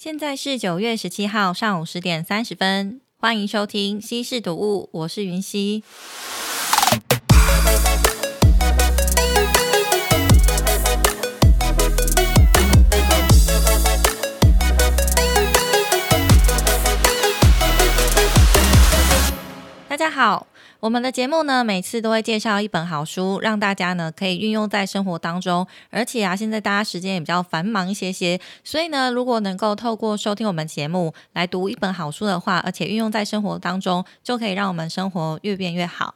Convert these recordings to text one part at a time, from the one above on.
现在是九月十七号上午十点三十分，欢迎收听《西式读物》，我是云溪。大家好，我们的节目呢，每次都会介绍一本好书，让大家呢可以运用在生活当中。而且啊，现在大家时间也比较繁忙一些些，所以呢，如果能够透过收听我们节目来读一本好书的话，而且运用在生活当中，就可以让我们生活越变越好。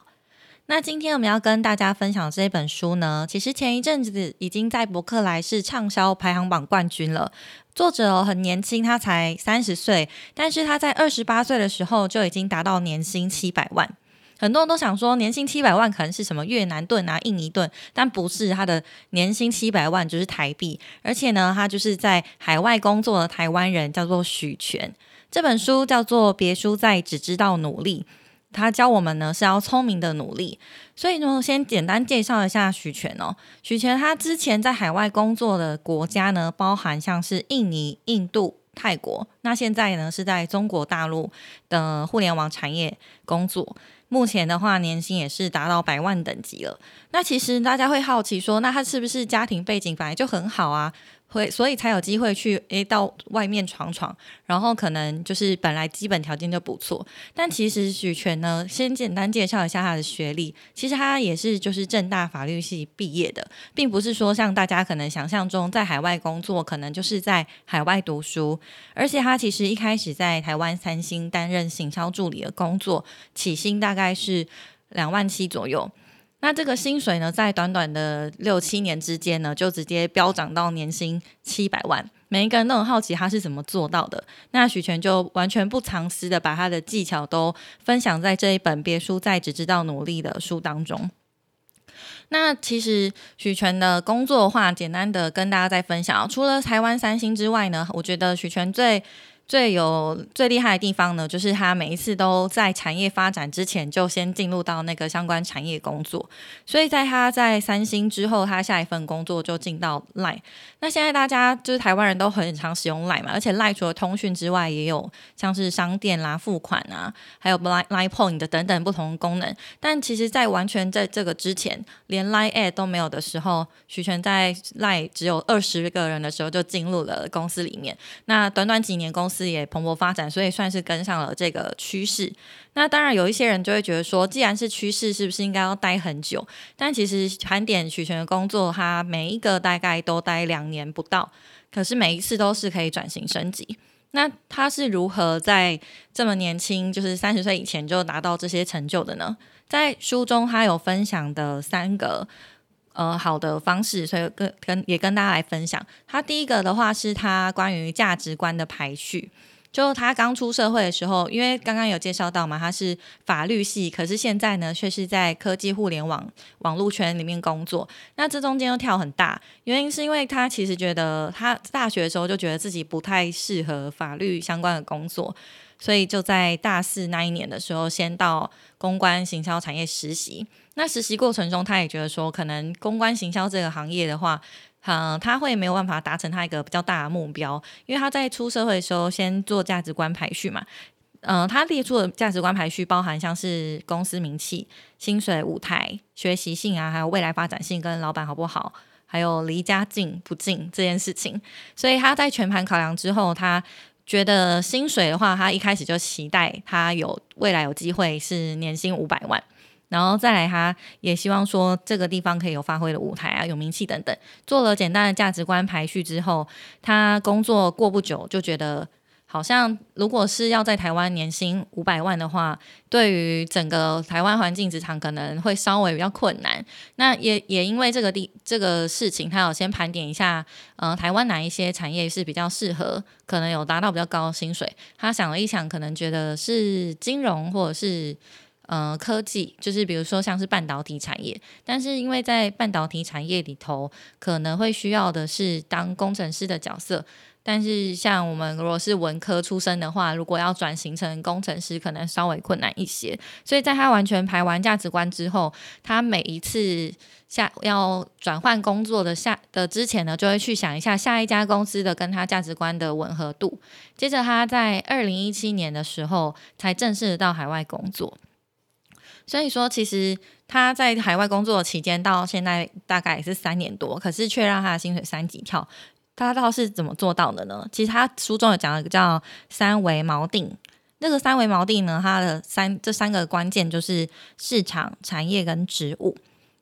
那今天我们要跟大家分享这本书呢，其实前一阵子已经在博客来是畅销排行榜冠军了。作者很年轻，他才三十岁，但是他在二十八岁的时候就已经达到年薪七百万。很多人都想说，年薪七百万可能是什么越南盾啊、印尼盾，但不是，他的年薪七百万就是台币。而且呢，他就是在海外工作的台湾人，叫做许权。这本书叫做《别输在只知道努力》。他教我们呢是要聪明的努力，所以呢，先简单介绍一下许权哦。许权他之前在海外工作的国家呢，包含像是印尼、印度、泰国，那现在呢是在中国大陆的互联网产业工作。目前的话，年薪也是达到百万等级了。那其实大家会好奇说，那他是不是家庭背景本来就很好啊？会，所以才有机会去诶到外面闯闯，然后可能就是本来基本条件就不错，但其实许权呢，先简单介绍一下他的学历，其实他也是就是正大法律系毕业的，并不是说像大家可能想象中在海外工作，可能就是在海外读书，而且他其实一开始在台湾三星担任行销助理的工作，起薪大概是两万七左右。那这个薪水呢，在短短的六七年之间呢，就直接飙涨到年薪七百万。每一个人都很好奇他是怎么做到的。那许权就完全不藏私的把他的技巧都分享在这一本《别输在只知道努力》的书当中。那其实许权的工作的话，简单的跟大家再分享。除了台湾三星之外呢，我觉得许权最最有最厉害的地方呢，就是他每一次都在产业发展之前就先进入到那个相关产业工作，所以在他在三星之后，他下一份工作就进到 Line。那现在大家就是台湾人都很常使用 Line 嘛，而且 Line 除了通讯之外，也有像是商店啦、付款啊，还有 Line Line Point 的等等不同功能。但其实，在完全在这个之前，连 Line Ad 都没有的时候，徐权在 Line 只有二十个人的时候就进入了公司里面。那短短几年公司也蓬勃发展，所以算是跟上了这个趋势。那当然有一些人就会觉得说，既然是趋势，是不是应该要待很久？但其实盘点许权的工作，他每一个大概都待两年不到，可是每一次都是可以转型升级。那他是如何在这么年轻，就是三十岁以前就达到这些成就的呢？在书中他有分享的三个。呃，好的方式，所以跟跟也跟大家来分享。他第一个的话是他关于价值观的排序。就他刚出社会的时候，因为刚刚有介绍到嘛，他是法律系，可是现在呢却是在科技互联网网络圈里面工作。那这中间又跳很大，原因是因为他其实觉得他大学的时候就觉得自己不太适合法律相关的工作，所以就在大四那一年的时候，先到公关行销产业实习。那实习过程中，他也觉得说，可能公关行销这个行业的话，嗯，他会没有办法达成他一个比较大的目标，因为他在出社会的时候，先做价值观排序嘛。嗯，他列出的价值观排序包含像是公司名气、薪水、舞台、学习性啊，还有未来发展性跟老板好不好，还有离家近不近这件事情。所以他在全盘考量之后，他觉得薪水的话，他一开始就期待他有未来有机会是年薪五百万。然后再来，他也希望说这个地方可以有发挥的舞台啊，有名气等等。做了简单的价值观排序之后，他工作过不久就觉得，好像如果是要在台湾年薪五百万的话，对于整个台湾环境职场可能会稍微比较困难。那也也因为这个地这个事情，他有先盘点一下，呃，台湾哪一些产业是比较适合，可能有达到比较高的薪水。他想了一想，可能觉得是金融或者是。呃，科技就是比如说像是半导体产业，但是因为在半导体产业里头，可能会需要的是当工程师的角色，但是像我们如果是文科出身的话，如果要转型成工程师，可能稍微困难一些。所以在他完全排完价值观之后，他每一次下要转换工作的下的之前呢，就会去想一下下一家公司的跟他价值观的吻合度。接着他在二零一七年的时候才正式到海外工作。所以说，其实他在海外工作期间到现在大概也是三年多，可是却让他的薪水三级跳。他倒是怎么做到的呢？其实他书中有讲了一个叫三维锚定，那个三维锚定呢，它的三这三个关键就是市场、产业跟职务。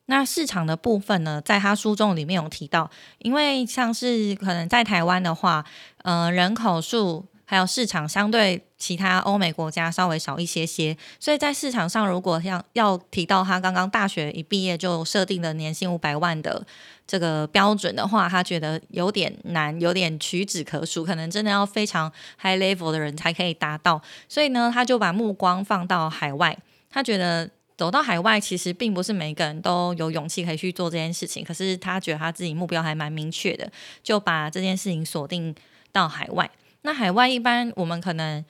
那市场的部分呢，在他书中里面有提到，因为像是可能在台湾的话，呃，人口数。还有市场相对其他欧美国家稍微少一些些，所以在市场上，如果像要提到他刚刚大学一毕业就设定的年薪五百万的这个标准的话，他觉得有点难，有点屈指可数，可能真的要非常 high level 的人才可以达到。所以呢，他就把目光放到海外，他觉得走到海外其实并不是每个人都有勇气可以去做这件事情，可是他觉得他自己目标还蛮明确的，就把这件事情锁定到海外。那海外一般我们可能，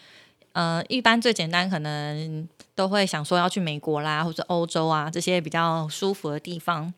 呃，一般最简单可能都会想说要去美国啦，或者欧洲啊这些比较舒服的地方，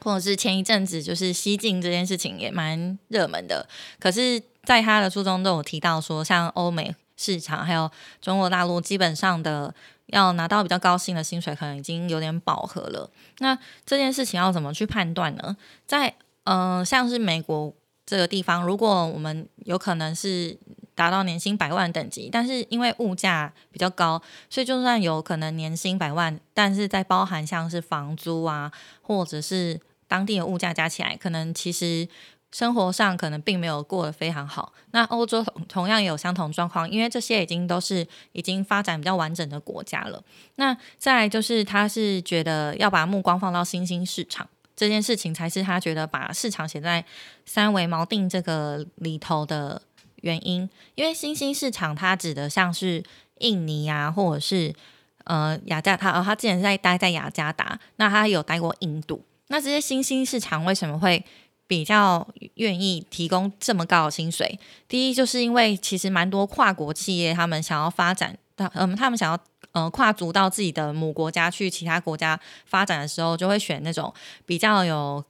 或者是前一阵子就是西进这件事情也蛮热门的。可是，在他的书中都有提到说，像欧美市场还有中国大陆，基本上的要拿到比较高薪的薪水，可能已经有点饱和了。那这件事情要怎么去判断呢？在嗯，像是美国。这个地方，如果我们有可能是达到年薪百万等级，但是因为物价比较高，所以就算有可能年薪百万，但是在包含像是房租啊，或者是当地的物价加起来，可能其实生活上可能并没有过得非常好。那欧洲同样也有相同状况，因为这些已经都是已经发展比较完整的国家了。那再就是，他是觉得要把目光放到新兴市场。这件事情才是他觉得把市场写在三维锚定这个里头的原因，因为新兴市场它指的像是印尼啊，或者是呃雅加他哦，他之前在待在雅加达，那他有待过印度，那这些新兴市场为什么会比较愿意提供这么高的薪水？第一，就是因为其实蛮多跨国企业他们想要发展，嗯，他们想要。呃，跨足到自己的母国家去其他国家发展的时候，就会选那种比较有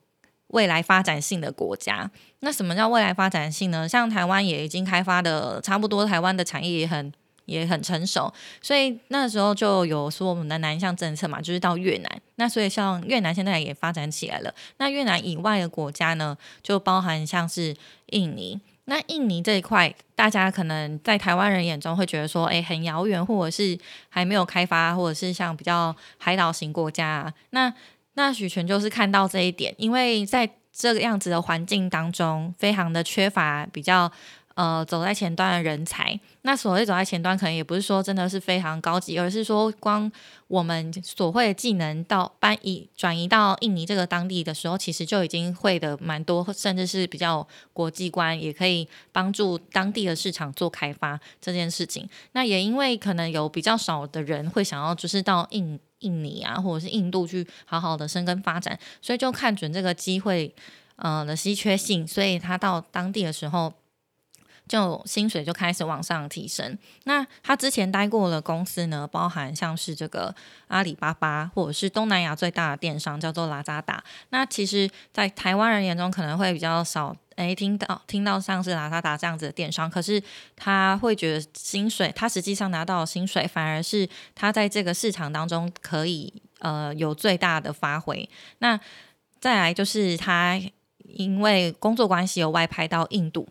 未来发展性的国家。那什么叫未来发展性呢？像台湾也已经开发的差不多，台湾的产业也很也很成熟，所以那时候就有说我们的南向政策嘛，就是到越南。那所以像越南现在也发展起来了。那越南以外的国家呢，就包含像是印尼。那印尼这一块，大家可能在台湾人眼中会觉得说，哎，很遥远，或者是还没有开发，或者是像比较海岛型国家。那那许全就是看到这一点，因为在这个样子的环境当中，非常的缺乏比较。呃，走在前端的人才，那所谓走在前端，可能也不是说真的是非常高级，而是说光我们所会的技能到搬移转移到印尼这个当地的时候，其实就已经会的蛮多，甚至是比较国际观，也可以帮助当地的市场做开发这件事情。那也因为可能有比较少的人会想要就是到印印尼啊，或者是印度去好好的生根发展，所以就看准这个机会呃的稀缺性，所以他到当地的时候。就薪水就开始往上提升。那他之前待过的公司呢，包含像是这个阿里巴巴，或者是东南亚最大的电商叫做拉扎达。那其实，在台湾人眼中可能会比较少，诶，听到听到像是拉扎达这样子的电商，可是他会觉得薪水，他实际上拿到的薪水，反而是他在这个市场当中可以呃有最大的发挥。那再来就是他因为工作关系有外派到印度。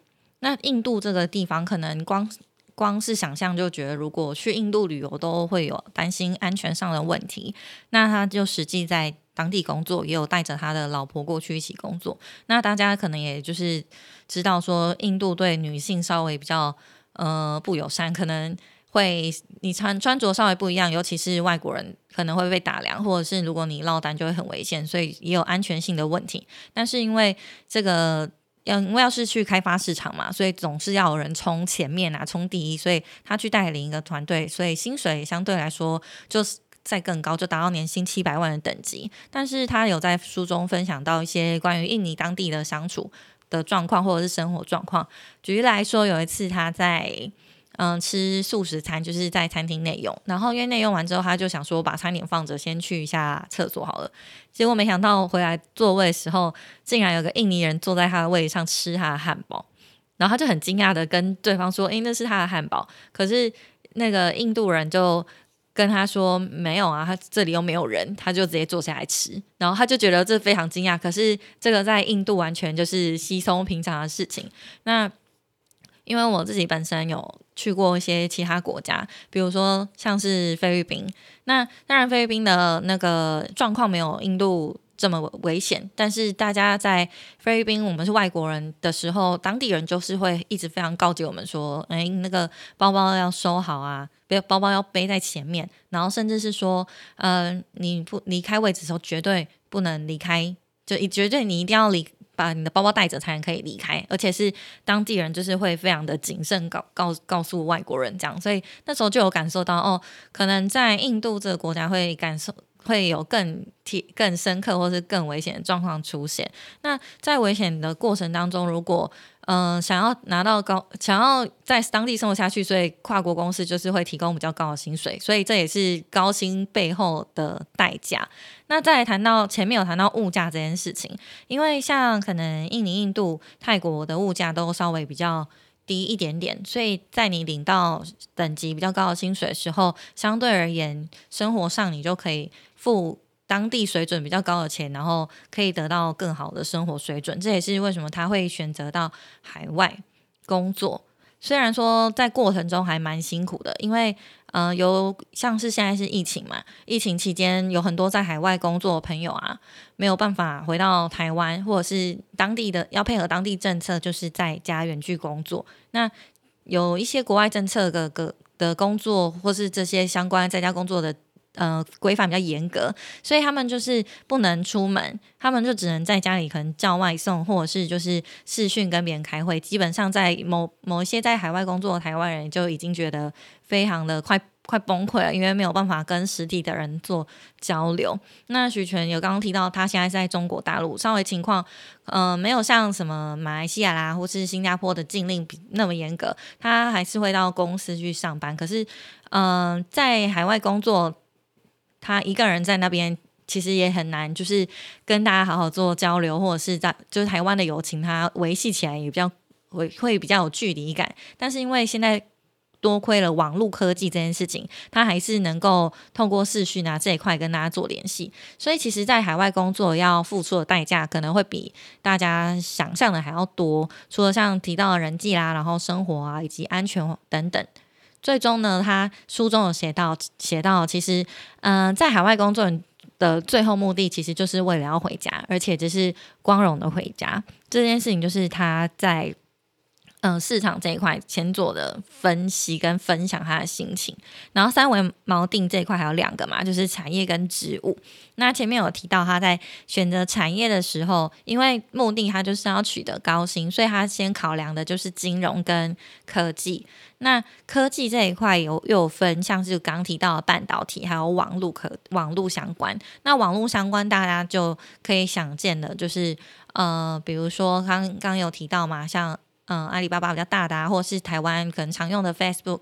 那印度这个地方，可能光光是想象就觉得，如果去印度旅游都会有担心安全上的问题。那他就实际在当地工作，也有带着他的老婆过去一起工作。那大家可能也就是知道说，印度对女性稍微比较呃不友善，可能会你穿穿着稍微不一样，尤其是外国人可能会被打量，或者是如果你落单就会很危险，所以也有安全性的问题。但是因为这个。要因为要是去开发市场嘛，所以总是要有人冲前面啊，冲第一，所以他去带领一个团队，所以薪水相对来说就是在更高，就达到年薪七百万的等级。但是他有在书中分享到一些关于印尼当地的相处的状况或者是生活状况。举例来说，有一次他在嗯吃素食餐，就是在餐厅内用，然后因为内用完之后，他就想说把餐点放着，先去一下厕所好了。结果没想到回来座位的时候，竟然有个印尼人坐在他的位置上吃他的汉堡，然后他就很惊讶的跟对方说：“诶，那是他的汉堡。”可是那个印度人就跟他说：“没有啊，他这里又没有人。”他就直接坐下来吃，然后他就觉得这非常惊讶。可是这个在印度完全就是稀松平常的事情。那因为我自己本身有去过一些其他国家，比如说像是菲律宾。那当然，菲律宾的那个状况没有印度这么危险，但是大家在菲律宾，我们是外国人的时候，当地人就是会一直非常告诫我们说：“哎，那个包包要收好啊，别包包要背在前面。”然后甚至是说：“呃，你不离开位置的时候，绝对不能离开，就绝对你一定要离。”把你的包包带着才能可以离开，而且是当地人就是会非常的谨慎告告告诉外国人这样，所以那时候就有感受到哦，可能在印度这个国家会感受会有更体更深刻或是更危险的状况出现。那在危险的过程当中，如果嗯，想要拿到高，想要在当地生活下去，所以跨国公司就是会提供比较高的薪水，所以这也是高薪背后的代价。那再谈到前面有谈到物价这件事情，因为像可能印尼、印度、泰国的物价都稍微比较低一点点，所以在你领到等级比较高的薪水的时候，相对而言，生活上你就可以付。当地水准比较高的钱，然后可以得到更好的生活水准，这也是为什么他会选择到海外工作。虽然说在过程中还蛮辛苦的，因为呃，有像是现在是疫情嘛，疫情期间有很多在海外工作的朋友啊，没有办法回到台湾，或者是当地的要配合当地政策，就是在家远距工作。那有一些国外政策的个的工作，或是这些相关在家工作的。呃，规范比较严格，所以他们就是不能出门，他们就只能在家里可能叫外送，或者是就是视讯跟别人开会。基本上在某某一些在海外工作的台湾人就已经觉得非常的快快崩溃了，因为没有办法跟实体的人做交流。那许权有刚刚提到，他现在在中国大陆，稍微情况呃没有像什么马来西亚啦或是新加坡的禁令那么严格，他还是会到公司去上班。可是嗯，在海外工作。他一个人在那边，其实也很难，就是跟大家好好做交流，或者是在就是台湾的友情，他维系起来也比较会会比较有距离感。但是因为现在多亏了网络科技这件事情，他还是能够透过视讯啊这一块跟大家做联系。所以其实，在海外工作要付出的代价，可能会比大家想象的还要多。除了像提到的人际啦，然后生活啊，以及安全等等。最终呢，他书中有写到，写到其实，嗯，在海外工作的最后目的，其实就是为了要回家，而且只是光荣的回家。这件事情就是他在。嗯，市场这一块前做的分析跟分享他的心情，然后三维锚定这一块还有两个嘛，就是产业跟职务。那前面有提到他在选择产业的时候，因为目的他就是要取得高薪，所以他先考量的就是金融跟科技。那科技这一块有又有分，像是刚提到的半导体，还有网络可网络相关。那网络相关大家就可以想见的，就是呃，比如说刚刚有提到嘛，像。嗯，阿里巴巴比较大的，或是台湾可能常用的 Facebook，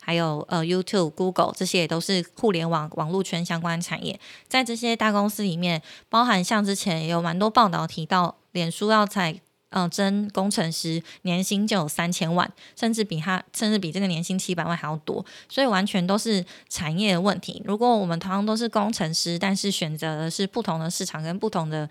还有呃 YouTube、Google 这些也都是互联网网络圈相关产业。在这些大公司里面，包含像之前也有蛮多报道提到，脸书要采嗯征工程师，年薪就有三千万，甚至比他甚至比这个年薪七百万还要多。所以完全都是产业的问题。如果我们同样都是工程师，但是选择的是不同的市场跟不同的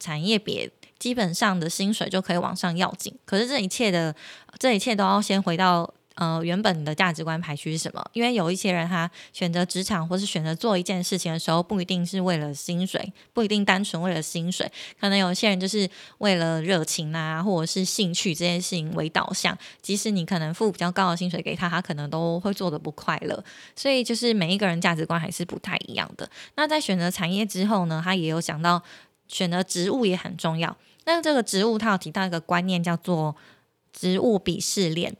产业别。基本上的薪水就可以往上要紧，可是这一切的这一切都要先回到呃原本的价值观排序是什么？因为有一些人他选择职场或是选择做一件事情的时候，不一定是为了薪水，不一定单纯为了薪水，可能有些人就是为了热情啊，或者是兴趣这件事情为导向。即使你可能付比较高的薪水给他，他可能都会做的不快乐。所以就是每一个人价值观还是不太一样的。那在选择产业之后呢，他也有想到。选择职务也很重要。那这个职务，他有提到一个观念，叫做职务鄙视链。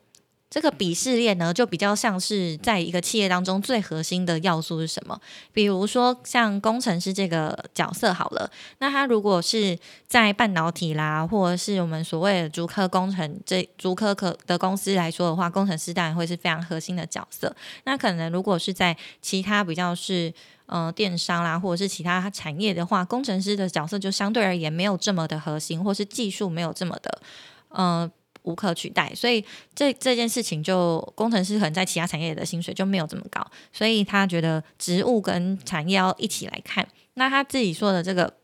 这个鄙视链呢，就比较像是在一个企业当中最核心的要素是什么？比如说像工程师这个角色好了，那他如果是在半导体啦，或者是我们所谓的竹科工程这竹科科的公司来说的话，工程师当然会是非常核心的角色。那可能如果是在其他比较是呃电商啦，或者是其他产业的话，工程师的角色就相对而言没有这么的核心，或是技术没有这么的呃无可取代。所以这这件事情就工程师可能在其他产业的薪水就没有这么高，所以他觉得职务跟产业要一起来看。那他自己说的这个。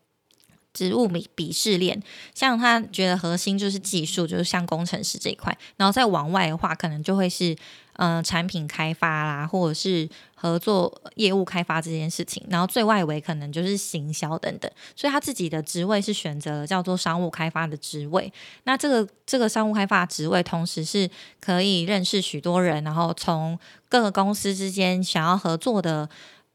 职务鄙鄙视链，像他觉得核心就是技术，就是像工程师这一块，然后再往外的话，可能就会是嗯产品开发啦，或者是合作业务开发这件事情，然后最外围可能就是行销等等。所以他自己的职位是选择叫做商务开发的职位。那这个这个商务开发职位，同时是可以认识许多人，然后从各个公司之间想要合作的。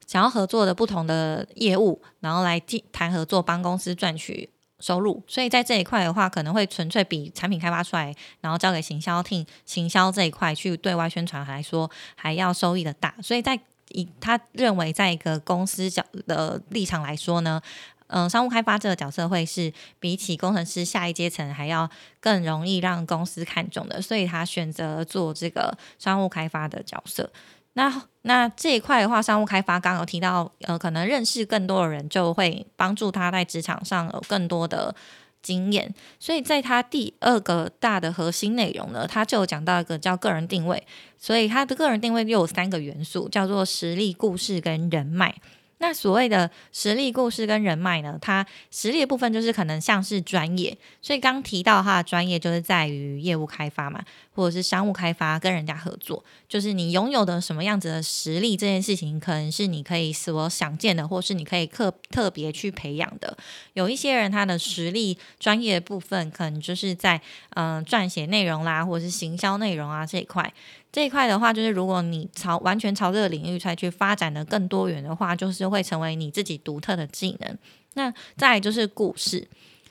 想要合作的不同的业务，然后来谈合作，帮公司赚取收入。所以在这一块的话，可能会纯粹比产品开发出来，然后交给行销厅行销这一块去对外宣传来说，还要收益的大。所以在以他认为，在一个公司角的立场来说呢，嗯，商务开发这个角色会是比起工程师下一阶层还要更容易让公司看中的，所以他选择做这个商务开发的角色。那那这一块的话，商务开发刚有提到，呃，可能认识更多的人，就会帮助他在职场上有更多的经验。所以在他第二个大的核心内容呢，他就讲到一个叫个人定位。所以他的个人定位又有三个元素，叫做实力、故事跟人脉。那所谓的实力、故事跟人脉呢？它实力的部分就是可能像是专业，所以刚提到它的专业就是在于业务开发嘛，或者是商务开发，跟人家合作，就是你拥有的什么样子的实力，这件事情可能是你可以所想见的，或是你可以特特别去培养的。有一些人他的实力、专业部分可能就是在嗯撰写内容啦，或者是行销内容啊这一块。这一块的话，就是如果你朝完全朝这个领域再去发展的更多元的话，就是会成为你自己独特的技能。那再就是故事，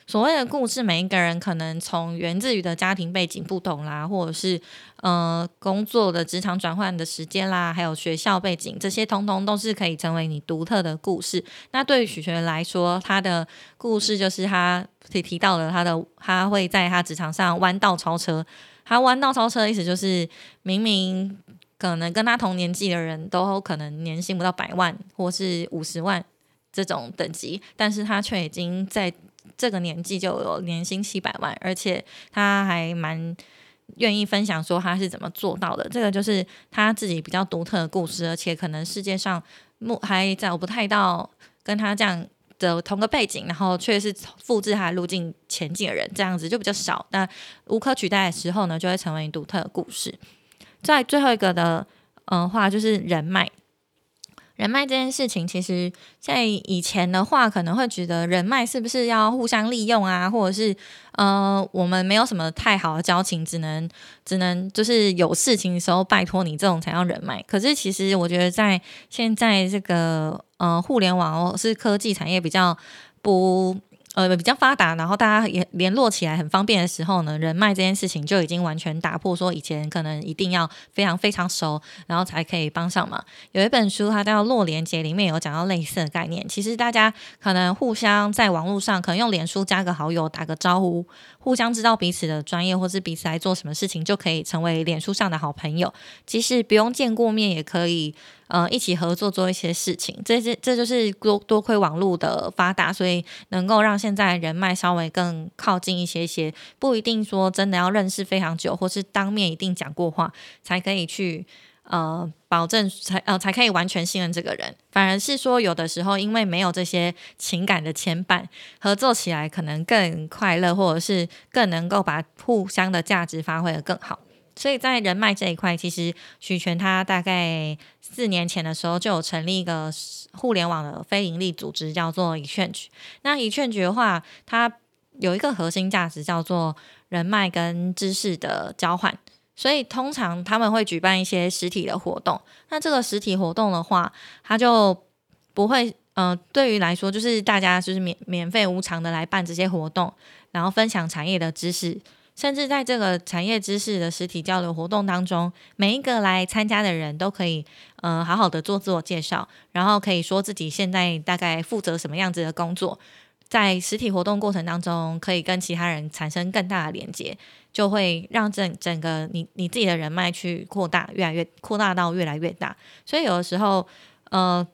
所谓的故事，每一个人可能从源自于的家庭背景不同啦，或者是呃工作的职场转换的时间啦，还有学校背景，这些通通都是可以成为你独特的故事。那对于许学来说，他的故事就是他提提到了他的，他会在他职场上弯道超车。他弯道超车的意思就是，明明可能跟他同年纪的人都可能年薪不到百万或是五十万这种等级，但是他却已经在这个年纪就有年薪七百万，而且他还蛮愿意分享说他是怎么做到的。这个就是他自己比较独特的故事，而且可能世界上目还找不太到跟他这样。的同个背景，然后却是复制他路径前进的人，这样子就比较少。那无可取代的时候呢，就会成为独特的故事。在最后一个的嗯话，就是人脉。人脉这件事情，其实在以前的话，可能会觉得人脉是不是要互相利用啊，或者是呃，我们没有什么太好的交情，只能只能就是有事情的时候拜托你这种才叫人脉。可是其实我觉得，在现在这个呃互联网哦是科技产业比较不。呃，比较发达，然后大家也联络起来很方便的时候呢，人脉这件事情就已经完全打破说以前可能一定要非常非常熟，然后才可以帮上忙。有一本书它叫《弱连接》，里面有讲到类似的概念。其实大家可能互相在网络上，可能用脸书加个好友，打个招呼。互相知道彼此的专业，或是彼此来做什么事情，就可以成为脸书上的好朋友。即使不用见过面，也可以呃一起合作做一些事情。这这这就是多多亏网络的发达，所以能够让现在人脉稍微更靠近一些些。不一定说真的要认识非常久，或是当面一定讲过话才可以去。呃，保证才呃才可以完全信任这个人，反而是说有的时候因为没有这些情感的牵绊，合作起来可能更快乐，或者是更能够把互相的价值发挥的更好。所以在人脉这一块，其实许权他大概四年前的时候就有成立一个互联网的非营利组织，叫做以劝局。那以劝局的话，它有一个核心价值叫做人脉跟知识的交换。所以通常他们会举办一些实体的活动，那这个实体活动的话，他就不会，嗯，对于来说就是大家就是免免费无偿的来办这些活动，然后分享产业的知识，甚至在这个产业知识的实体交流活动当中，每一个来参加的人都可以，呃，好好的做自我介绍，然后可以说自己现在大概负责什么样子的工作，在实体活动过程当中，可以跟其他人产生更大的连接，就会让整整个你你自己的人脉去扩大，越来越扩大到越来越大。所以有的时候，呃。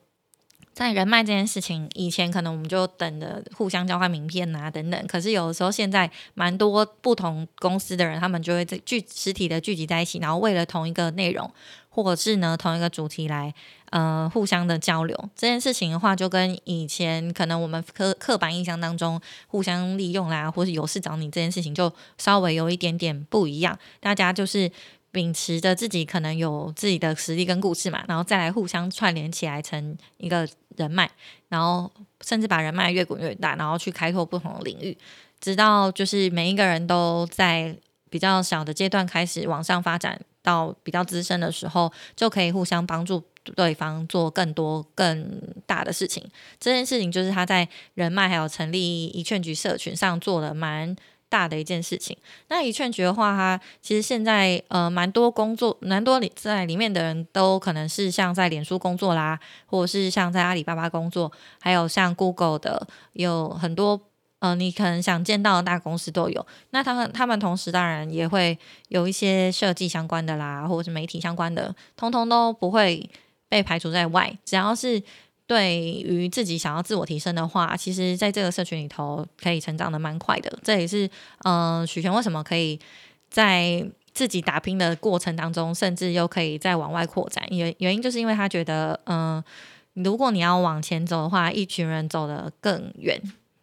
在人脉这件事情，以前可能我们就等着互相交换名片啊等等。可是有的时候，现在蛮多不同公司的人，他们就会在聚实体的聚集在一起，然后为了同一个内容，或者是呢同一个主题来呃互相的交流。这件事情的话，就跟以前可能我们刻刻板印象当中互相利用啦，或是有事找你这件事情，就稍微有一点点不一样。大家就是。秉持着自己可能有自己的实力跟故事嘛，然后再来互相串联起来成一个人脉，然后甚至把人脉越滚越大，然后去开拓不同的领域，直到就是每一个人都在比较小的阶段开始往上发展到比较资深的时候，就可以互相帮助对方做更多更大的事情。这件事情就是他在人脉还有成立一劝局社群上做的蛮。大的一件事情，那一劝局的话，它其实现在呃蛮多工作，蛮多里在里面的人都可能是像在脸书工作啦，或者是像在阿里巴巴工作，还有像 Google 的，有很多呃你可能想见到的大公司都有。那他们他们同时当然也会有一些设计相关的啦，或者是媒体相关的，通通都不会被排除在外，只要是。对于自己想要自我提升的话，其实在这个社群里头可以成长的蛮快的。这也是嗯，许权为什么可以在自己打拼的过程当中，甚至又可以再往外扩展。原原因就是因为他觉得，嗯，如果你要往前走的话，一群人走得更远。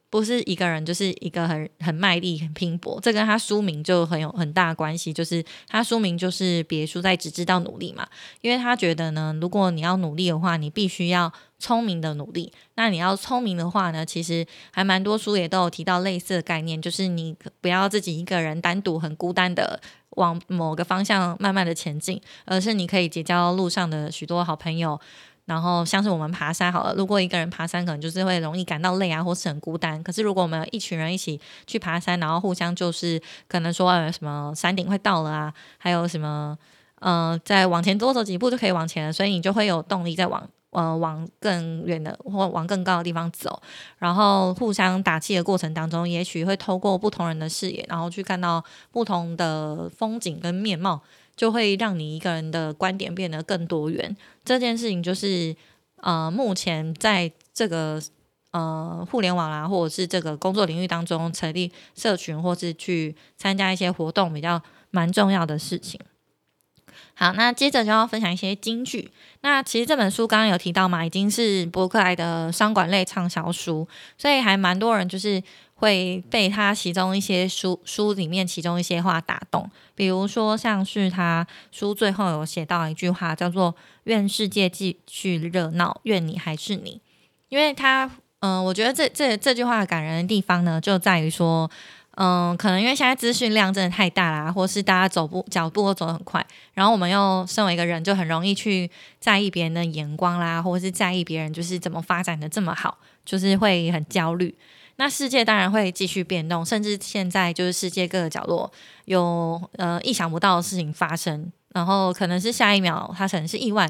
不是一个人，就是一个很很卖力、很拼搏。这跟他书名就很有很大关系，就是他书名就是别输在只知道努力嘛。因为他觉得呢，如果你要努力的话，你必须要聪明的努力。那你要聪明的话呢，其实还蛮多书也都有提到类似的概念，就是你不要自己一个人单独很孤单的往某个方向慢慢的前进，而是你可以结交路上的许多好朋友。然后像是我们爬山好了，如果一个人爬山，可能就是会容易感到累啊，或是很孤单。可是如果我们一群人一起去爬山，然后互相就是可能说什么山顶快到了啊，还有什么呃，再往前多走几步就可以往前了，所以你就会有动力再往呃往更远的或往更高的地方走。然后互相打气的过程当中，也许会透过不同人的视野，然后去看到不同的风景跟面貌。就会让你一个人的观点变得更多元。这件事情就是，呃，目前在这个呃互联网啊，或者是这个工作领域当中，成立社群或是去参加一些活动，比较蛮重要的事情。好，那接着就要分享一些金句。那其实这本书刚刚有提到嘛，已经是博客来的商管类畅销书，所以还蛮多人就是。会被他其中一些书书里面其中一些话打动，比如说像是他书最后有写到一句话，叫做“愿世界继续热闹，愿你还是你”。因为他，嗯，我觉得这这这句话感人的地方呢，就在于说，嗯，可能因为现在资讯量真的太大啦，或是大家走步脚步都走得很快，然后我们又身为一个人，就很容易去在意别人的眼光啦，或者是在意别人就是怎么发展的这么好，就是会很焦虑。那世界当然会继续变动，甚至现在就是世界各个角落有呃意想不到的事情发生，然后可能是下一秒它可能是意外，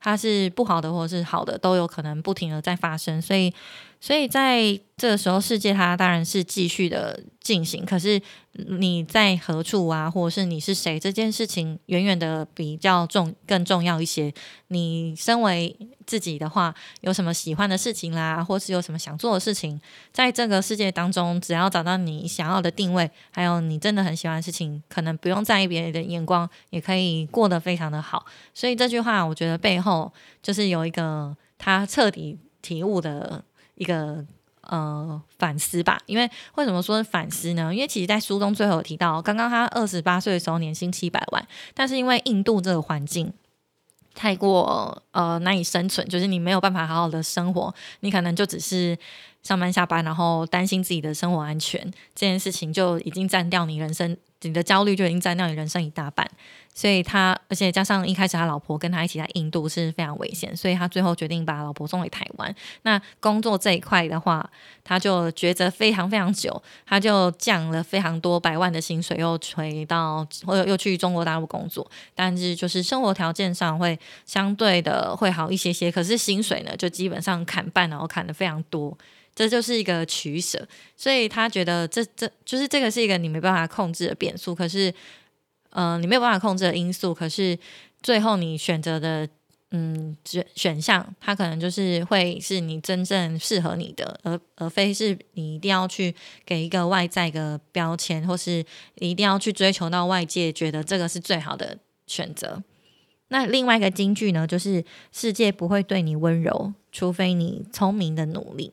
它是不好的或是好的都有可能不停的在发生，所以所以在这个时候世界它当然是继续的进行，可是你在何处啊，或者是你是谁这件事情远远的比较重更重要一些，你身为。自己的话，有什么喜欢的事情啦，或是有什么想做的事情，在这个世界当中，只要找到你想要的定位，还有你真的很喜欢的事情，可能不用在意别人的眼光，也可以过得非常的好。所以这句话，我觉得背后就是有一个他彻底体悟的一个呃反思吧。因为为什么说反思呢？因为其实，在书中最后提到，刚刚他二十八岁的时候，年薪七百万，但是因为印度这个环境。太过呃难以生存，就是你没有办法好好的生活，你可能就只是上班下班，然后担心自己的生活安全，这件事情就已经占掉你人生，你的焦虑就已经占掉你人生一大半。所以他，而且加上一开始他老婆跟他一起在印度是非常危险，所以他最后决定把老婆送回台湾。那工作这一块的话，他就抉择非常非常久，他就降了非常多百万的薪水，又回到或者又去中国大陆工作。但是就是生活条件上会相对的会好一些些，可是薪水呢就基本上砍半，然后砍的非常多，这就是一个取舍。所以他觉得这这就是这个是一个你没办法控制的变数，可是。嗯，你没有办法控制的因素，可是最后你选择的嗯选选项，它可能就是会是你真正适合你的，而而非是你一定要去给一个外在的标签，或是一定要去追求到外界觉得这个是最好的选择。那另外一个金句呢，就是世界不会对你温柔，除非你聪明的努力。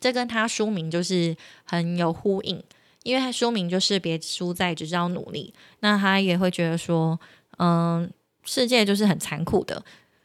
这跟他书名就是很有呼应。因为他说明就是别输在只知道努力，那他也会觉得说，嗯，世界就是很残酷的，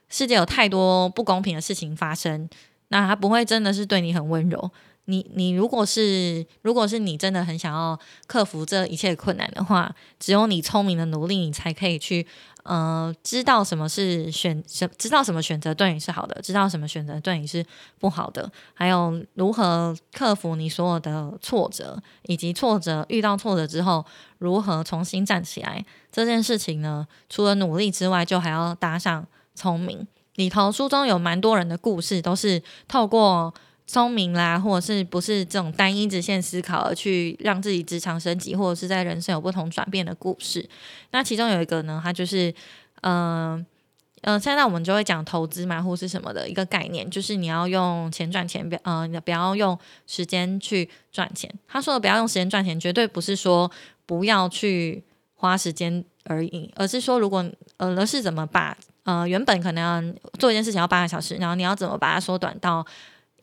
世界有太多不公平的事情发生，那他不会真的是对你很温柔。你你如果是如果是你真的很想要克服这一切困难的话，只有你聪明的努力，你才可以去。呃，知道什么是选什，知道什么选择对你是好的，知道什么选择对你是不好的，还有如何克服你所有的挫折，以及挫折遇到挫折之后如何重新站起来这件事情呢？除了努力之外，就还要搭上聪明。里头书中有蛮多人的故事，都是透过。聪明啦，或者是不是这种单一直线思考而去让自己职场升级，或者是在人生有不同转变的故事。那其中有一个呢，它就是，嗯嗯，现在我们就会讲投资嘛，或是什么的一个概念，就是你要用钱赚钱，不，呃，不要用时间去赚钱。他说的不要用时间赚钱，绝对不是说不要去花时间而已，而是说如果，呃，而是怎么把，呃，原本可能做一件事情要八个小时，然后你要怎么把它缩短到。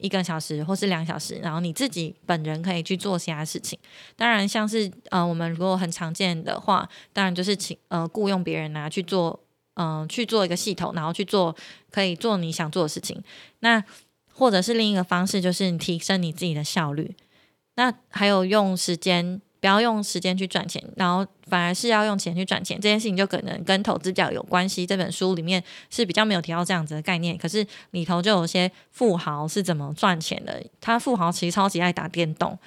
一个小时或是两小时，然后你自己本人可以去做其他事情。当然，像是呃，我们如果很常见的话，当然就是请呃雇佣别人啊去做，嗯，去做一个系统，然后去做可以做你想做的事情。那或者是另一个方式，就是你提升你自己的效率。那还有用时间。不要用时间去赚钱，然后反而是要用钱去赚钱，这件事情就可能跟投资比较有关系。这本书里面是比较没有提到这样子的概念，可是里头就有些富豪是怎么赚钱的。他富豪其实超级爱打电动，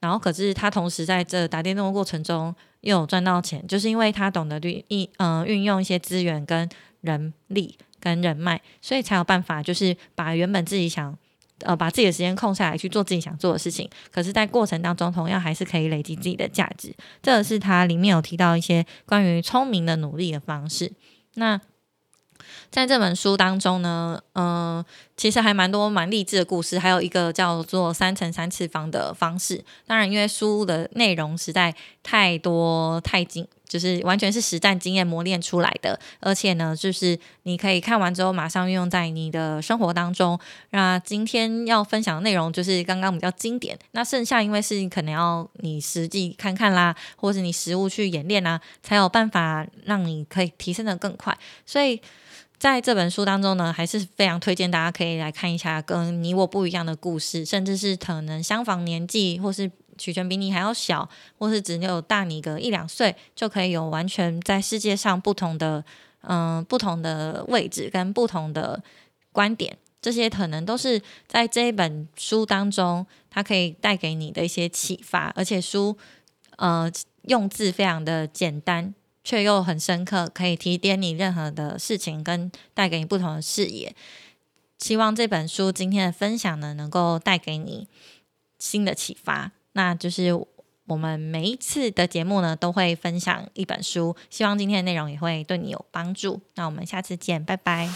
然后可是他同时在这打电动的过程中又有赚到钱，就是因为他懂得运运嗯运用一些资源跟人力跟人脉，所以才有办法就是把原本自己想。呃，把自己的时间空下来去做自己想做的事情，可是，在过程当中，同样还是可以累积自己的价值。这是他里面有提到一些关于聪明的努力的方式。那在这本书当中呢，嗯，其实还蛮多蛮励志的故事，还有一个叫做三乘三次方的方式。当然，因为书的内容实在太多太精。就是完全是实战经验磨练出来的，而且呢，就是你可以看完之后马上运用在你的生活当中。那今天要分享的内容就是刚刚比较经典，那剩下因为是可能要你实际看看啦，或者你实物去演练啊，才有办法让你可以提升的更快。所以在这本书当中呢，还是非常推荐大家可以来看一下跟你我不一样的故事，甚至是可能相仿年纪或是。取权比你还要小，或是只有大你个一两岁，就可以有完全在世界上不同的嗯不同的位置跟不同的观点，这些可能都是在这一本书当中，它可以带给你的一些启发。而且书呃用字非常的简单，却又很深刻，可以提点你任何的事情，跟带给你不同的视野。希望这本书今天的分享呢，能够带给你新的启发。那就是我们每一次的节目呢，都会分享一本书，希望今天的内容也会对你有帮助。那我们下次见，拜拜。